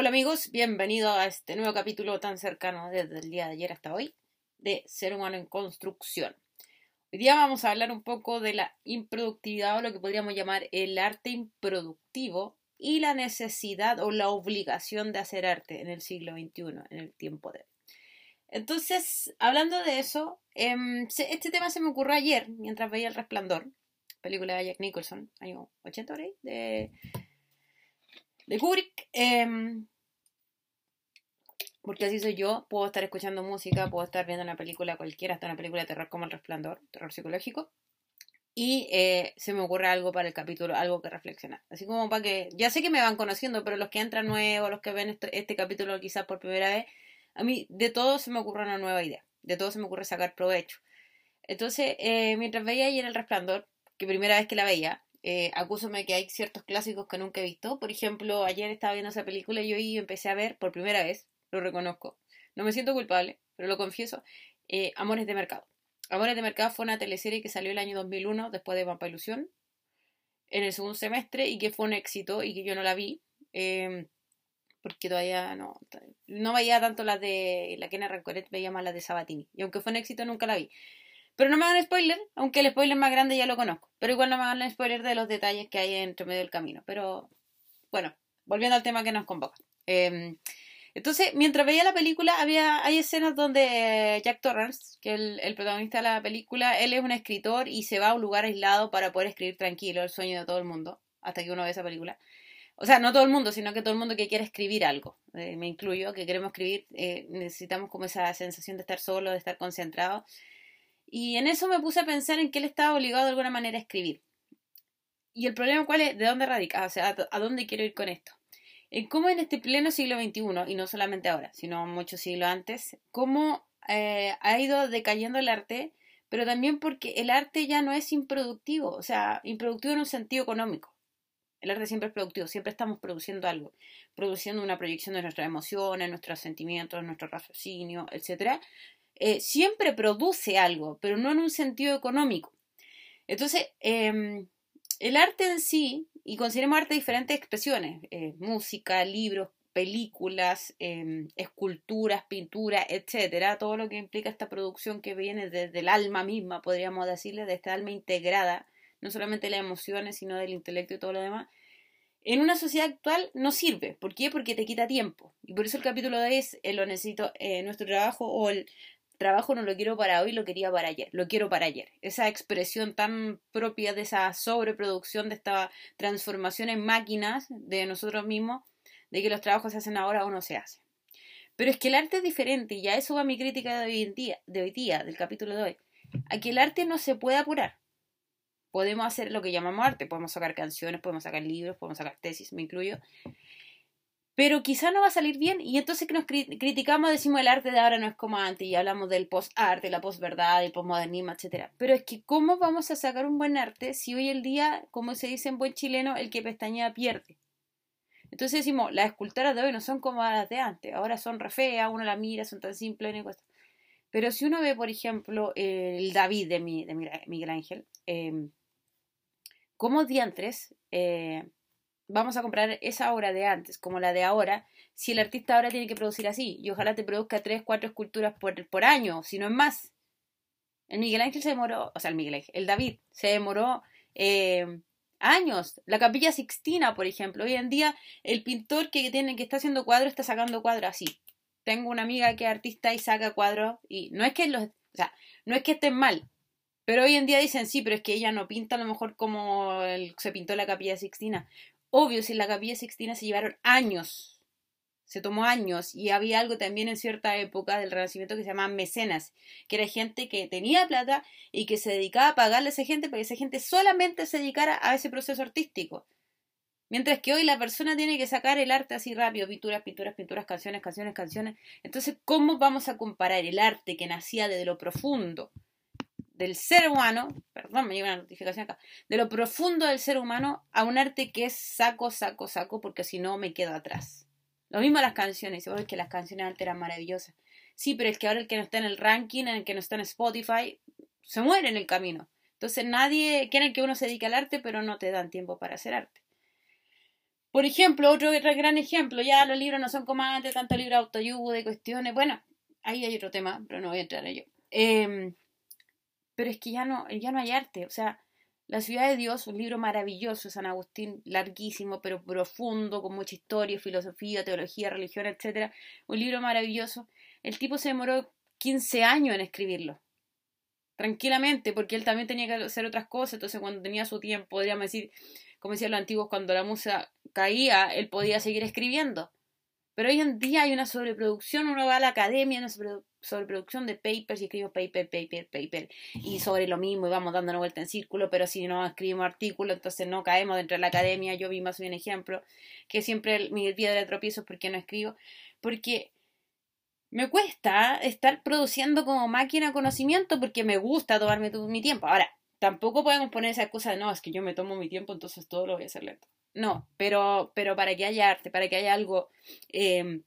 Hola amigos, bienvenidos a este nuevo capítulo tan cercano desde el día de ayer hasta hoy de Ser humano en construcción. Hoy día vamos a hablar un poco de la improductividad o lo que podríamos llamar el arte improductivo y la necesidad o la obligación de hacer arte en el siglo XXI, en el tiempo de. Entonces, hablando de eso, em, este tema se me ocurrió ayer mientras veía El Resplandor, película de Jack Nicholson, año 80 de, de Kubrick. Em, porque así soy yo, puedo estar escuchando música, puedo estar viendo una película cualquiera, hasta una película de terror como El Resplandor, terror psicológico, y eh, se me ocurre algo para el capítulo, algo que reflexionar. Así como para que, ya sé que me van conociendo, pero los que entran nuevos, los que ven este, este capítulo quizás por primera vez, a mí de todo se me ocurre una nueva idea, de todo se me ocurre sacar provecho. Entonces, eh, mientras veía ayer El Resplandor, que primera vez que la veía, eh, acúsome que hay ciertos clásicos que nunca he visto. Por ejemplo, ayer estaba viendo esa película y yo empecé a ver por primera vez, lo reconozco. No me siento culpable, pero lo confieso. Eh, Amores de Mercado. Amores de Mercado fue una teleserie que salió el año 2001 después de Vampa Ilusión en el segundo semestre y que fue un éxito y que yo no la vi em, porque todavía no no veía tanto las de la Kena Rancoret veía más las de Sabatini y aunque fue un éxito nunca la vi pero no me hagan spoiler, aunque el spoiler más grande ya lo conozco. Pero igual no me hagan spoiler de los detalles que hay entre medio del camino. Pero bueno, volviendo al tema que nos convoca. Em, entonces, mientras veía la película, había, hay escenas donde Jack Torrance, que es el, protagonista de la película, él es un escritor y se va a un lugar aislado para poder escribir tranquilo, el sueño de todo el mundo, hasta que uno ve esa película. O sea, no todo el mundo, sino que todo el mundo que quiere escribir algo. Eh, me incluyo, que queremos escribir, eh, necesitamos como esa sensación de estar solo, de estar concentrado. Y en eso me puse a pensar en que él estaba obligado de alguna manera a escribir. Y el problema cuál es, de dónde radica, o sea, a dónde quiero ir con esto. En cómo en este pleno siglo XXI, y no solamente ahora, sino muchos siglos antes, cómo eh, ha ido decayendo el arte, pero también porque el arte ya no es improductivo, o sea, improductivo en un sentido económico. El arte siempre es productivo, siempre estamos produciendo algo, produciendo una proyección de nuestras emociones, nuestros sentimientos, nuestro raciocinio, etcétera, eh, siempre produce algo, pero no en un sentido económico. Entonces, em, el arte en sí, y consideremos arte diferentes expresiones, eh, música, libros, películas, em, esculturas, pinturas, etcétera, todo lo que implica esta producción que viene desde el alma misma, podríamos decirle, de esta alma integrada, no solamente las emociones, sino del intelecto y todo lo demás, en una sociedad actual no sirve. ¿Por qué? Porque te quita tiempo. Y por eso el capítulo de es lo necesito, eh, nuestro trabajo o el trabajo no lo quiero para hoy, lo quería para ayer, lo quiero para ayer. Esa expresión tan propia de esa sobreproducción, de esta transformación en máquinas de nosotros mismos, de que los trabajos se hacen ahora o no se hacen. Pero es que el arte es diferente, y a eso va mi crítica de hoy, día, de hoy día, del capítulo de hoy. A que el arte no se puede apurar. Podemos hacer lo que llamamos arte, podemos sacar canciones, podemos sacar libros, podemos sacar tesis, me incluyo, pero quizá no va a salir bien y entonces que nos criticamos decimos el arte de ahora no es como antes y hablamos del post-arte, la post-verdad, el post-modernismo, etc. Pero es que ¿cómo vamos a sacar un buen arte si hoy el día, como se dice en buen chileno, el que pestañea pierde? Entonces decimos, las esculturas de hoy no son como las de antes, ahora son re feas, uno la mira, son tan simples cosas. Pero si uno ve, por ejemplo, el David de, Miguel Ángel, eh, como diantres, eh, vamos a comprar esa obra de antes como la de ahora, si el artista ahora tiene que producir así, y ojalá te produzca tres, cuatro esculturas por, por año, si no es más. El Miguel Ángel se demoró, o sea, el Miguel Ángel, el David se demoró eh, años. La Capilla Sixtina, por ejemplo, hoy en día el pintor que tiene que está haciendo cuadros está sacando cuadros así. Tengo una amiga que es artista y saca cuadros y no es que los, o sea, no es que estén mal, pero hoy en día dicen sí, pero es que ella no pinta a lo mejor como se pintó la Capilla Sixtina. Obvio, si la capilla sixtina se llevaron años, se tomó años, y había algo también en cierta época del Renacimiento que se llamaba mecenas, que era gente que tenía plata y que se dedicaba a pagarle a esa gente para que esa gente solamente se dedicara a ese proceso artístico. Mientras que hoy la persona tiene que sacar el arte así rápido, pinturas, pinturas, pinturas, canciones, canciones, canciones. Entonces, ¿cómo vamos a comparar el arte que nacía desde lo profundo del ser humano, perdón, me llega una notificación acá, de lo profundo del ser humano a un arte que es saco, saco, saco, porque si no me quedo atrás. Lo mismo las canciones, es que las canciones antes eran maravillosas. Sí, pero es que ahora el que no está en el ranking, el que no está en Spotify, se muere en el camino. Entonces nadie quiere que uno se dedique al arte, pero no te dan tiempo para hacer arte. Por ejemplo, otro gran ejemplo, ya los libros no son como antes, tanto libros de autoayuda y cuestiones. Bueno, ahí hay otro tema, pero no voy a entrar en ello. Em, pero es que ya no, ya no hay arte. O sea, La ciudad de Dios, un libro maravilloso, San Agustín, larguísimo, pero profundo, con mucha historia, filosofía, teología, religión, etc. Un libro maravilloso. El tipo se demoró 15 años en escribirlo. Tranquilamente, porque él también tenía que hacer otras cosas. Entonces, cuando tenía su tiempo, podríamos decir, como decían los antiguos, cuando la musa caía, él podía seguir escribiendo. Pero hoy en día hay una sobreproducción, uno va a la academia, una sobreproducción de papers y escribimos paper, paper, paper, y sobre lo mismo y vamos dando vuelta en círculo, pero si no escribimos artículos, entonces no caemos dentro de la academia. Yo vi más bien ejemplo, que siempre mi piedra de tropiezo es porque no escribo, porque me cuesta estar produciendo como máquina conocimiento porque me gusta tomarme mi tiempo. Ahora, tampoco podemos poner esa excusa de no, es que yo me tomo mi tiempo, entonces todo lo voy a hacer lento. No, pero, pero para que haya arte, para que haya algo, eh,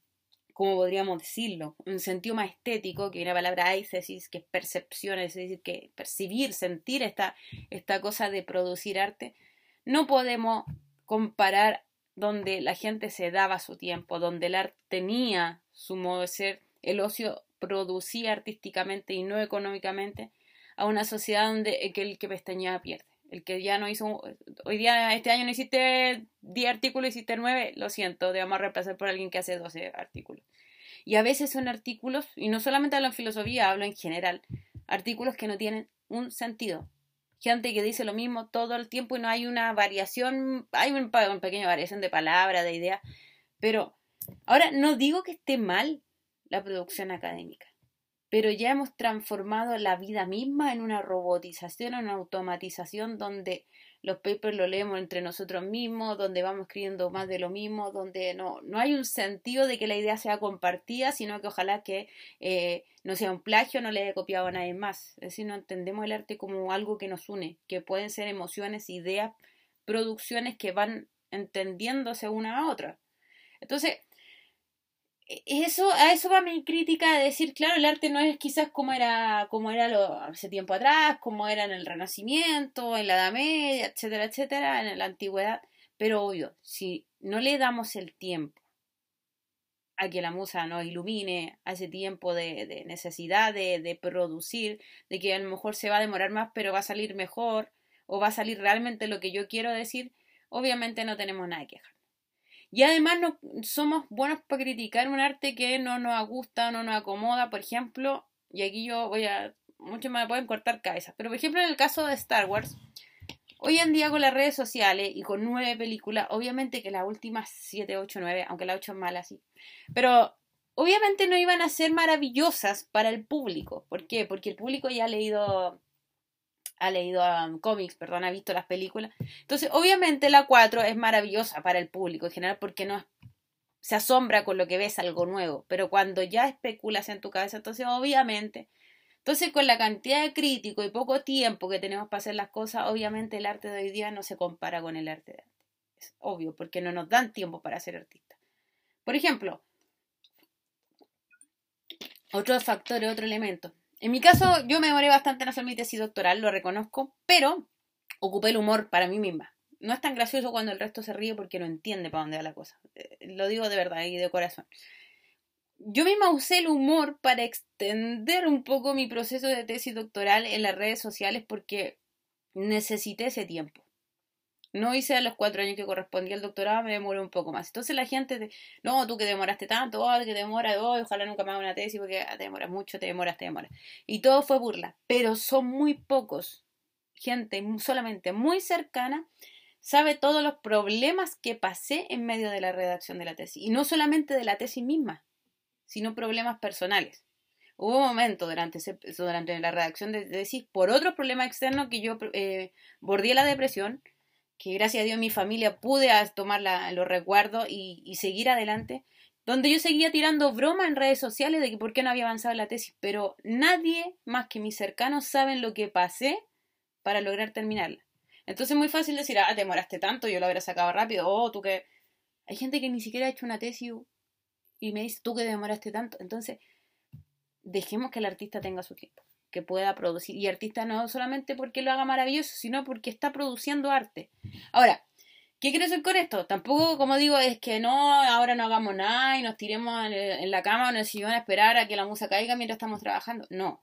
como podríamos decirlo, un sentido más estético, que una palabra eisesis, que es percepción, es decir, que percibir, sentir esta, esta cosa de producir arte, no podemos comparar donde la gente se daba su tiempo, donde el arte tenía su modo de ser, el ocio producía artísticamente y no económicamente, a una sociedad donde el que pestañeaba pierde el que ya no hizo, hoy día, este año no hiciste 10 artículos, hiciste 9, lo siento, te vamos a reemplazar por alguien que hace 12 artículos. Y a veces son artículos, y no solamente hablo en filosofía, hablo en general, artículos que no tienen un sentido. Gente que dice lo mismo todo el tiempo y no hay una variación, hay una pequeña variación de palabra, de idea, pero ahora no digo que esté mal la producción académica pero ya hemos transformado la vida misma en una robotización, en una automatización donde los papers lo leemos entre nosotros mismos, donde vamos escribiendo más de lo mismo, donde no, no hay un sentido de que la idea sea compartida, sino que ojalá que eh, no sea un plagio, no le haya copiado a nadie más. Es decir, no entendemos el arte como algo que nos une, que pueden ser emociones, ideas, producciones que van entendiéndose una a otra. Entonces, eso, a eso va mi crítica de decir, claro, el arte no es quizás como era, como era lo, hace tiempo atrás, como era en el Renacimiento, en la Edad Media, etcétera, etcétera, en la antigüedad, pero obvio, si no le damos el tiempo a que la musa nos ilumine, a ese tiempo de, de necesidad de, de producir, de que a lo mejor se va a demorar más, pero va a salir mejor, o va a salir realmente lo que yo quiero decir, obviamente no tenemos nada que quejar. Y además no somos buenos para criticar un arte que no nos gusta, no nos acomoda, por ejemplo, y aquí yo voy a, muchos me pueden cortar cabezas, pero por ejemplo en el caso de Star Wars, hoy en día con las redes sociales y con nueve películas, obviamente que las últimas siete, ocho, nueve, aunque la ocho es mala, sí, pero obviamente no iban a ser maravillosas para el público. ¿Por qué? Porque el público ya ha leído ha leído um, cómics, perdón, ha visto las películas. Entonces, obviamente la 4 es maravillosa para el público en general porque no se asombra con lo que ves algo nuevo, pero cuando ya especulas en tu cabeza, entonces obviamente, entonces con la cantidad de crítico y poco tiempo que tenemos para hacer las cosas, obviamente el arte de hoy día no se compara con el arte de antes. Es obvio, porque no nos dan tiempo para ser artistas. Por ejemplo, otro factor, otro elemento. En mi caso, yo me demoré bastante en hacer mi tesis doctoral, lo reconozco, pero ocupé el humor para mí misma. No es tan gracioso cuando el resto se ríe porque no entiende para dónde va la cosa. Eh, lo digo de verdad y de corazón. Yo misma usé el humor para extender un poco mi proceso de tesis doctoral en las redes sociales porque necesité ese tiempo no hice a los cuatro años que correspondía al doctorado, me demoré un poco más. Entonces la gente, no, tú que demoraste tanto, oh, que demora, oh, ojalá nunca me haga una tesis porque te demoras mucho, te demoras, te demoras. Y todo fue burla, pero son muy pocos. Gente solamente muy cercana sabe todos los problemas que pasé en medio de la redacción de la tesis. Y no solamente de la tesis misma, sino problemas personales. Hubo un momento durante, durante la redacción de tesis, por otros problemas externos, que yo eh, bordé la depresión que gracias a Dios mi familia pude tomar los recuerdos y, seguir adelante, donde yo seguía tirando broma en redes sociales de que por qué no había avanzado la tesis, pero nadie más que mis cercanos saben lo que pasé para lograr terminarla. Entonces es muy fácil decir, ah, te demoraste tanto, yo lo hubiera sacado rápido, oh, tú que... Hay gente que ni siquiera ha hecho una tesis y me dice, tú que demoraste tanto. Entonces, dejemos que el artista tenga su tiempo que pueda producir. Y artista no solamente porque lo haga maravilloso, sino porque está produciendo arte. Ahora, ¿Qué quiero decir con esto? Tampoco, como digo, es que no, ahora no hagamos nada y nos tiremos en, la cama o en el sillón a esperar a que la música caiga mientras estamos trabajando. No,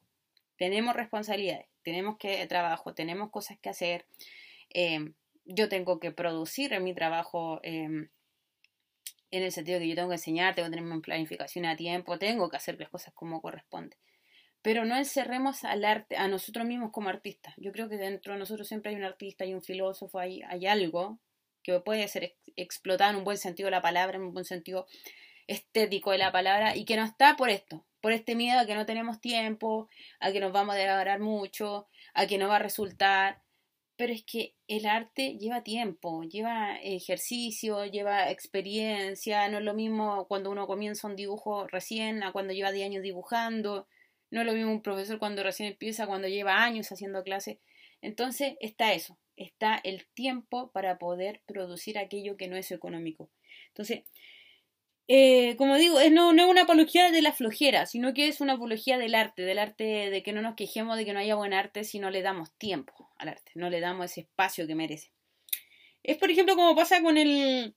tenemos responsabilidades, tenemos que trabajo, tenemos cosas que hacer. Em, yo tengo que producir en mi trabajo em, en el sentido que yo tengo que enseñar, tengo que tener mi planificación a tiempo, tengo que hacer las cosas como corresponde. Pero no encerremos al arte, a nosotros mismos como artistas. Yo creo que dentro de nosotros siempre hay un artista, hay un filósofo, hay, hay algo que puede ser explotado en un buen sentido de la palabra, en un buen sentido estético de la palabra, y que no está por esto, por este miedo a que no tenemos tiempo, a que nos vamos a devorar mucho, a que no va a resultar. Pero es que el arte lleva tiempo, lleva ejercicio, lleva experiencia, no es lo mismo cuando uno comienza un dibujo recién a cuando lleva 10 años dibujando, no es lo mismo un profesor cuando recién empieza, cuando lleva años haciendo clases. Entonces está eso, está el tiempo para poder producir aquello que no es económico. Entonces, eh, como digo, no, no es una apología de la flojera, sino que es una apología del arte, del arte de que no nos quejemos de que no haya buen arte si no le damos tiempo al arte, no le damos ese espacio que merece. Es, por ejemplo, como pasa con el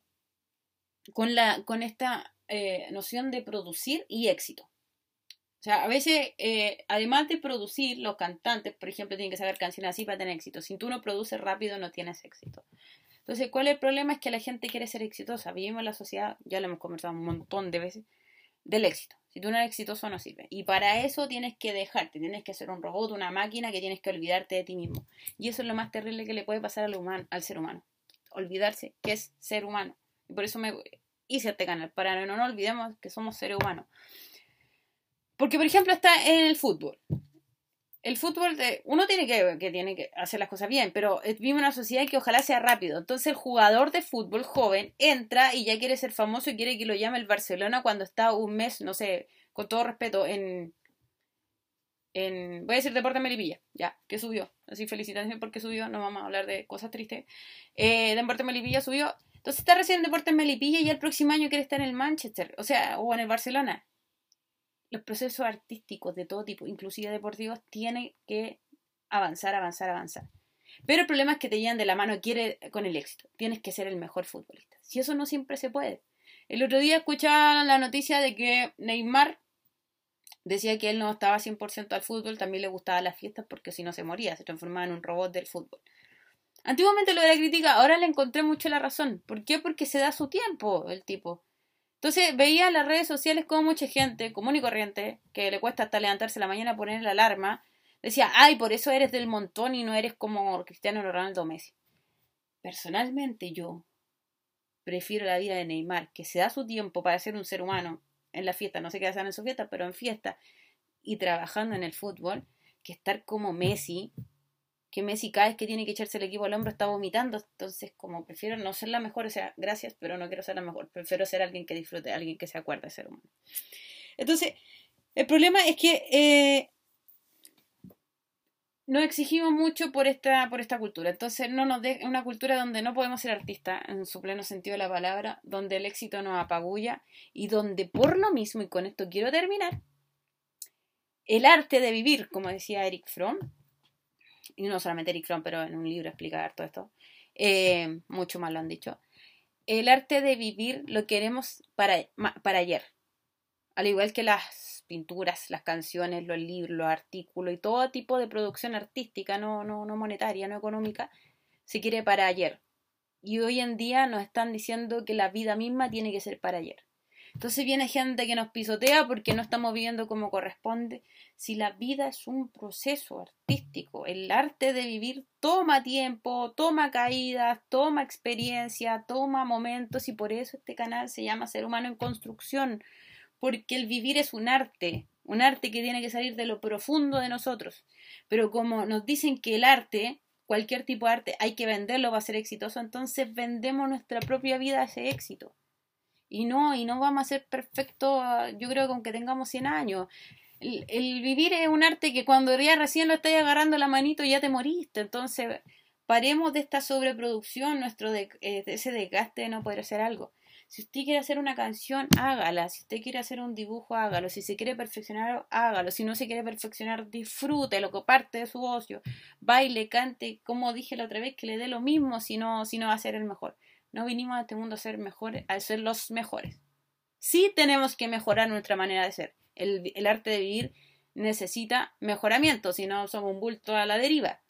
con la con esta eh, noción de producir y éxito. O sea, a veces, eh, además de producir, los cantantes, por ejemplo, tienen que saber canciones así para tener éxito. Si tú no produces rápido, no tienes éxito. Entonces, ¿cuál es el problema? Es que la gente quiere ser exitosa. Vivimos en la sociedad, ya lo hemos conversado un montón de veces, del éxito. Si tú no eres exitoso, no sirve. Y para eso tienes que dejarte, tienes que ser un robot, una máquina que tienes que olvidarte de ti mismo. Y eso es lo más terrible que le puede pasar al, humano, al ser humano. Olvidarse que es ser humano. Y por eso me hice este canal, para no nos olvidemos que somos seres humanos. Porque, por ejemplo, está en el fútbol. El fútbol, uno tiene que, tiene que hacer las cosas bien, pero vive una sociedad que ojalá sea rápido. Entonces el jugador de fútbol joven entra y ya quiere ser famoso y quiere que lo llame el Barcelona cuando está un mes, no sé, con todo respeto, en... en voy a decir Deporte Melipilla, ya, que subió. Así felicitaciones porque subió, no vamos a hablar de cosas tristes. Eh, Deporte Melipilla subió. Entonces está recién en Deporte Melipilla y el próximo año quiere estar en el Manchester, o sea, o en el Barcelona los procesos artísticos de todo tipo, inclusive deportivos, tienen que avanzar, avanzar, avanzar. Pero el problema es que te llevan de la mano quiere con el éxito. Tienes que ser el mejor futbolista. Si eso no siempre se puede. El otro día escuchaba la noticia de que Neymar decía que él no estaba 100% al fútbol, también le gustaban las fiestas porque si no se moría, se transformaba en un robot del fútbol. Antiguamente lo de la crítica, ahora le encontré mucho la razón. ¿Por qué? Porque se da su tiempo el tipo. Entonces veía en las redes sociales como mucha gente común y corriente, que le cuesta hasta levantarse la mañana poner la alarma, decía, ay, por eso eres del montón y no eres como Cristiano Ronaldo Messi. Personalmente yo prefiero la vida de Neymar, que se da su tiempo para ser un ser humano en la fiesta, no sé qué hacen en su fiesta, pero en fiesta y trabajando en el fútbol, que estar como Messi, que Messi cada vez que tiene que echarse el equipo al hombro está vomitando, entonces como prefiero no ser la mejor, o sea, gracias, pero no quiero ser la mejor, prefiero ser alguien que disfrute, alguien que se acuerde de ser humano. Entonces, el problema es que eh, nos exigimos mucho por esta, por esta cultura, entonces no nos de, una cultura donde no podemos ser artistas en su pleno sentido de la palabra, donde el éxito nos apagulla y donde por lo mismo, y con esto quiero terminar, el arte de vivir, como decía Eric Fromm, y no solamente Eric Fromm, pero en un libro explica todo esto, eh, mucho más lo han dicho, el arte de vivir lo queremos para, para ayer, al igual que las pinturas, las canciones, los libros, los artículos y todo tipo de producción artística, no, no, no monetaria, no económica, se quiere para ayer. Y hoy en día nos están diciendo que la vida misma tiene que ser para ayer. Entonces viene gente que nos pisotea porque no estamos viviendo como corresponde. Si la vida es un proceso artístico, el arte de vivir toma tiempo, toma caídas, toma experiencia, toma momentos y por eso este canal se llama Ser Humano en Construcción, porque el vivir es un arte, un arte que tiene que salir de lo profundo de nosotros. Pero como nos dicen que el arte cualquier tipo de arte hay que venderlo para ser exitoso, entonces vendemos nuestra propia vida a ese éxito. Y no, y no vamos a ser perfectos, yo creo que aunque tengamos 100 años. El, vivir es un arte que cuando ya recién lo estás agarrando la manito ya te moriste. Entonces, paremos de esta sobreproducción, nuestro de, eh, ese desgaste de no poder hacer algo. Si usted quiere hacer una canción, hágala. Si usted quiere hacer un dibujo, hágalo. Si se quiere perfeccionar, hágalo. Si no se quiere perfeccionar, disfrute lo que parte de su ocio. Baile, cante, como dije la otra vez, que le dé lo mismo si no, si no va a ser el mejor No vinimos a este mundo a ser mejores, a ser los mejores. Sí tenemos que mejorar nuestra manera de ser. El, el arte de vivir necesita mejoramiento, si no somos un bulto a la deriva.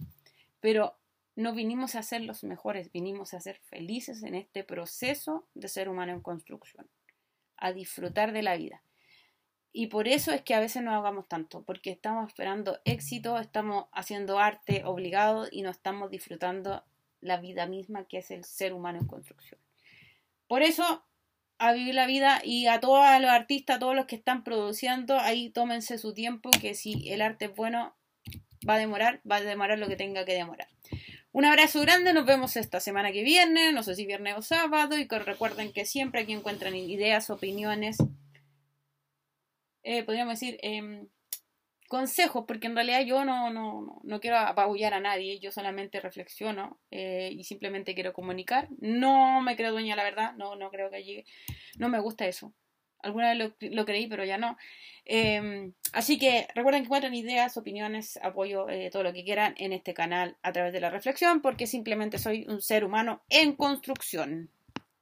Pero no vinimos a ser los mejores, vinimos a ser felices en este proceso de ser humano en construcción, a disfrutar de la vida. Y por eso es que a veces no hagamos tanto, porque estamos esperando éxito, estamos haciendo arte obligado y no estamos disfrutando la vida misma que es el ser humano en construcción. Por eso, a vivir la vida y a todos los artistas, a todos los que están produciendo, ahí tómense su tiempo, que si el arte es bueno, va a demorar, va a demorar lo que tenga que demorar. Un abrazo grande, nos vemos esta semana que viene, no sé si viernes o sábado, y recuerden que siempre aquí encuentran ideas, opiniones, eh, podríamos decir, em, consejos, porque en realidad yo no, no, no, quiero apabullar a nadie, yo solamente reflexiono eh, y simplemente quiero comunicar. No me creo dueña, la verdad, no, no creo que llegue, no me gusta eso. Alguna vez lo, creí, pero ya no. Em, así que recuerden que encuentran ideas, opiniones, apoyo, eh, todo lo que quieran en este canal a través de la reflexión, porque simplemente soy un ser humano en construcción.